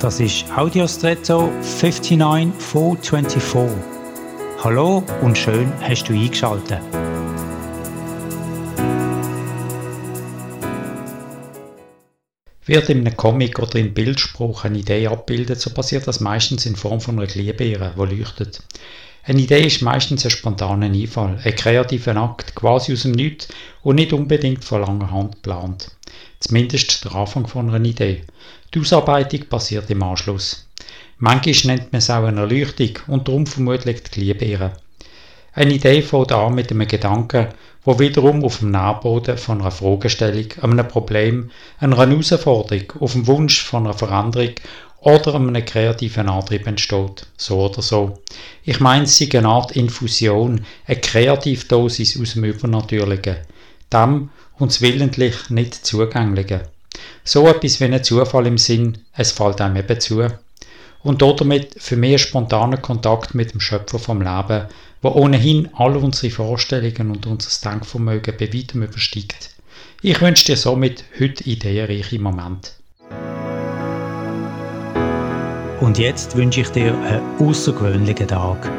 Das ist Audiostretto 59424. Hallo und schön hast du eingeschaltet. Wird in einem Comic oder im Bildspruch eine Idee abbildet, so passiert das meistens in Form von einer Glühbirne, die leuchtet. Eine Idee ist meistens ein spontaner Einfall, ein kreativer Akt, quasi aus dem Nichts und nicht unbedingt von langer Hand geplant. Zumindest der Anfang von einer Idee. Die Ausarbeitung passiert im Anschluss. Manchmal nennt man es auch eine Erleuchtung und darum vermutlich die Glühbirne. Eine Idee fängt an mit einem Gedanken, wo wiederum auf dem Nährboden von einer Fragestellung, einem Problem, einer Herausforderung, auf dem Wunsch von einer Veränderung oder einem kreativen Antrieb entsteht. So oder so. Ich meine, es ist eine Art Infusion, eine Kreativdosis aus dem Übernatürlichen. Dem uns willentlich nicht Zugänglichen. So etwas wie ein Zufall im Sinn, es fällt einem eben zu. Und damit für mehr spontanen Kontakt mit dem Schöpfer vom Leben, wo ohnehin all unsere Vorstellungen und unser Denkvermögen bei weitem übersteigt. Ich wünsche dir somit heute ideenreiche Momente. Und jetzt wünsche ich dir einen außergewöhnlichen Tag.